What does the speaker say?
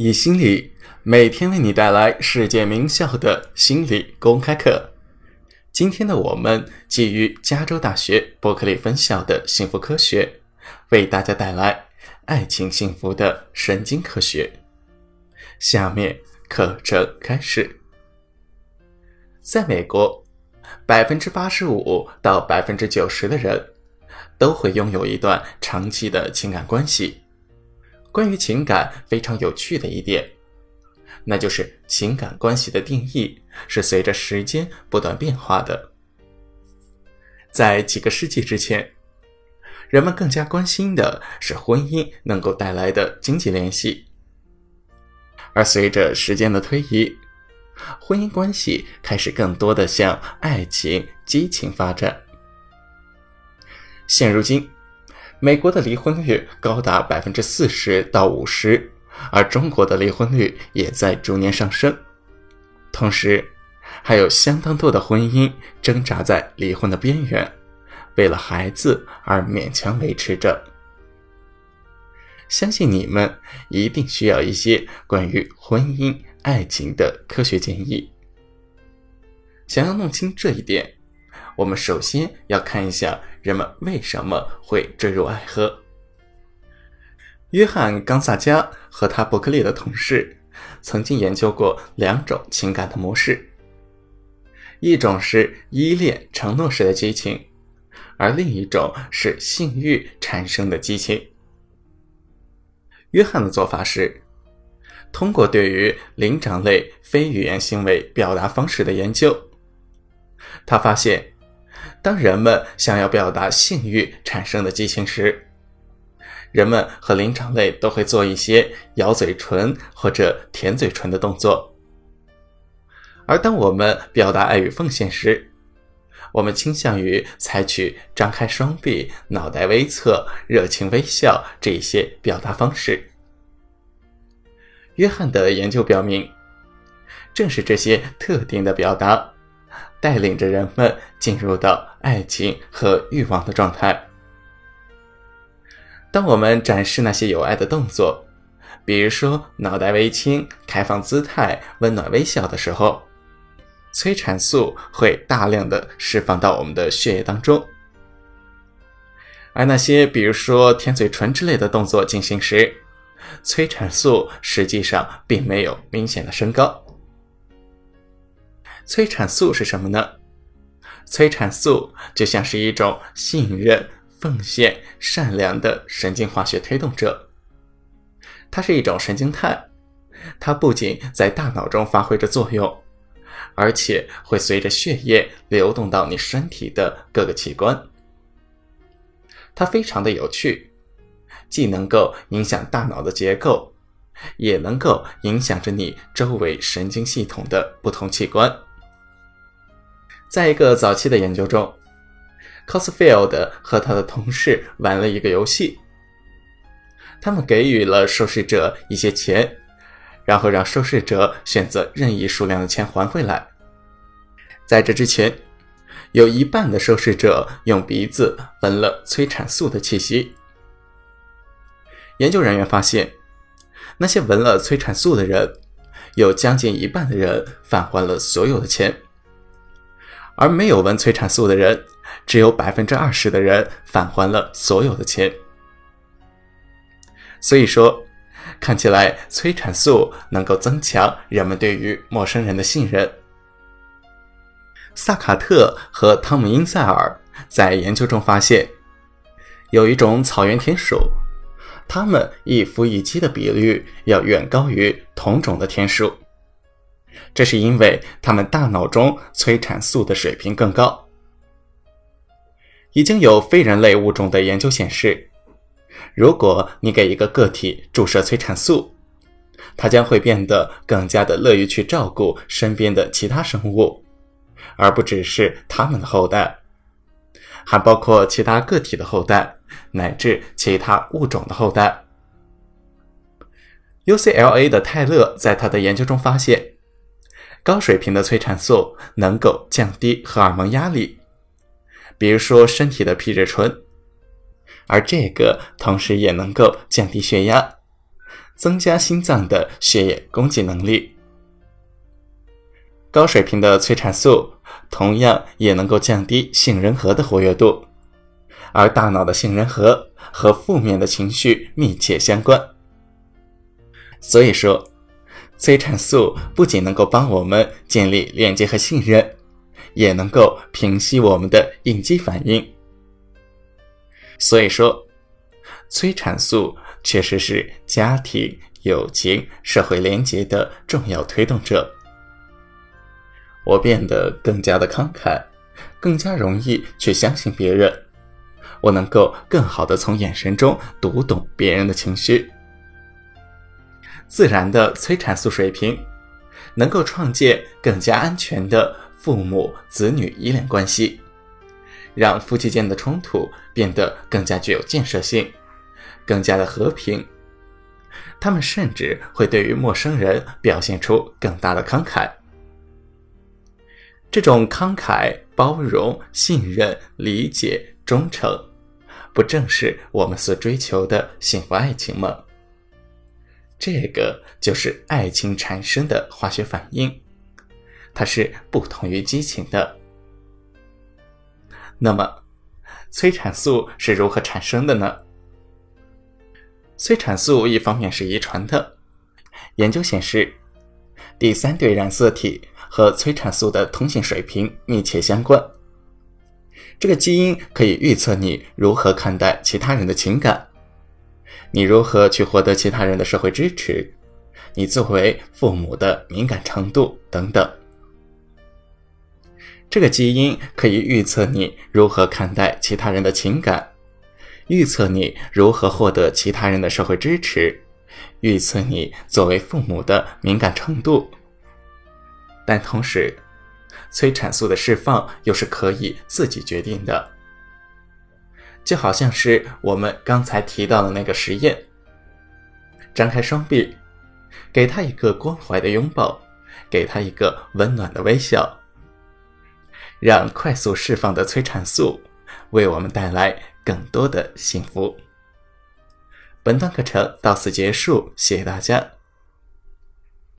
以心理每天为你带来世界名校的心理公开课。今天的我们基于加州大学伯克利分校的幸福科学，为大家带来爱情幸福的神经科学。下面课程开始。在美国，百分之八十五到百分之九十的人都会拥有一段长期的情感关系。关于情感非常有趣的一点，那就是情感关系的定义是随着时间不断变化的。在几个世纪之前，人们更加关心的是婚姻能够带来的经济联系，而随着时间的推移，婚姻关系开始更多的向爱情、激情发展。现如今。美国的离婚率高达百分之四十到五十，而中国的离婚率也在逐年上升。同时，还有相当多的婚姻挣扎在离婚的边缘，为了孩子而勉强维持着。相信你们一定需要一些关于婚姻、爱情的科学建议。想要弄清这一点。我们首先要看一下人们为什么会坠入爱河。约翰·冈萨加和他伯克利的同事曾经研究过两种情感的模式，一种是依恋承诺式的激情，而另一种是性欲产生的激情。约翰的做法是，通过对于灵长类非语言行为表达方式的研究，他发现。当人们想要表达性欲产生的激情时，人们和灵长类都会做一些咬嘴唇或者舔嘴唇的动作；而当我们表达爱与奉献时，我们倾向于采取张开双臂、脑袋微侧、热情微笑这些表达方式。约翰的研究表明，正是这些特定的表达。带领着人们进入到爱情和欲望的状态。当我们展示那些有爱的动作，比如说脑袋微倾、开放姿态、温暖微笑的时候，催产素会大量的释放到我们的血液当中。而那些比如说舔嘴唇之类的动作进行时，催产素实际上并没有明显的升高。催产素是什么呢？催产素就像是一种信任、奉献、善良的神经化学推动者。它是一种神经肽，它不仅在大脑中发挥着作用，而且会随着血液流动到你身体的各个器官。它非常的有趣，既能够影响大脑的结构，也能够影响着你周围神经系统的不同器官。在一个早期的研究中 c o s f i e l d 和他的同事玩了一个游戏。他们给予了受试者一些钱，然后让受试者选择任意数量的钱还回来。在这之前，有一半的受试者用鼻子闻了催产素的气息。研究人员发现，那些闻了催产素的人，有将近一半的人返还了所有的钱。而没有闻催产素的人，只有百分之二十的人返还了所有的钱。所以说，看起来催产素能够增强人们对于陌生人的信任。萨卡特和汤姆·因塞尔在研究中发现，有一种草原田鼠，它们一夫一妻的比率要远高于同种的田鼠。这是因为他们大脑中催产素的水平更高。已经有非人类物种的研究显示，如果你给一个个体注射催产素，它将会变得更加的乐于去照顾身边的其他生物，而不只是他们的后代，还包括其他个体的后代乃至其他物种的后代。UCLA 的泰勒在他的研究中发现。高水平的催产素能够降低荷尔蒙压力，比如说身体的皮质醇，而这个同时也能够降低血压。增加心脏的血液供给能力。高水平的催产素同样也能够降低杏仁核的活跃度，而大脑的杏仁核和负面的情绪密切相关。所以说，催产素不仅能够帮我们建立链接和信任，也能够平息我们的应激反应。所以说，催产素确实是家庭、友情、社会连结的重要推动者。我变得更加的慷慨，更加容易去相信别人。我能够更好的从眼神中读懂别人的情绪。自然的催产素水平，能够创建更加安全的父母子女依恋关系。让夫妻间的冲突变得更加具有建设性，更加的和平。他们甚至会对于陌生人表现出更大的慷慨。这种慷慨、包容、信任、理解、忠诚，不正是我们所追求的幸福爱情吗？这个就是爱情产生的化学反应，它是不同于激情的。那么，催产素是如何产生的呢？催产素一方面是遗传的，研究显示，第三对染色体和催产素的通信水平密切相关。这个基因可以预测你如何看待其他人的情感，你如何去获得其他人的社会支持，你作为父母的敏感程度等等。这个基因可以预测你如何看待其他人的情感，预测你如何获得其他人的社会支持，预测你作为父母的敏感程度。但同时，催产素的释放又是可以自己决定的，就好像是我们刚才提到的那个实验：张开双臂，给他一个关怀的拥抱，给他一个温暖的微笑。让快速释放的催产素为我们带来更多的幸福。本段课程到此结束，谢谢大家。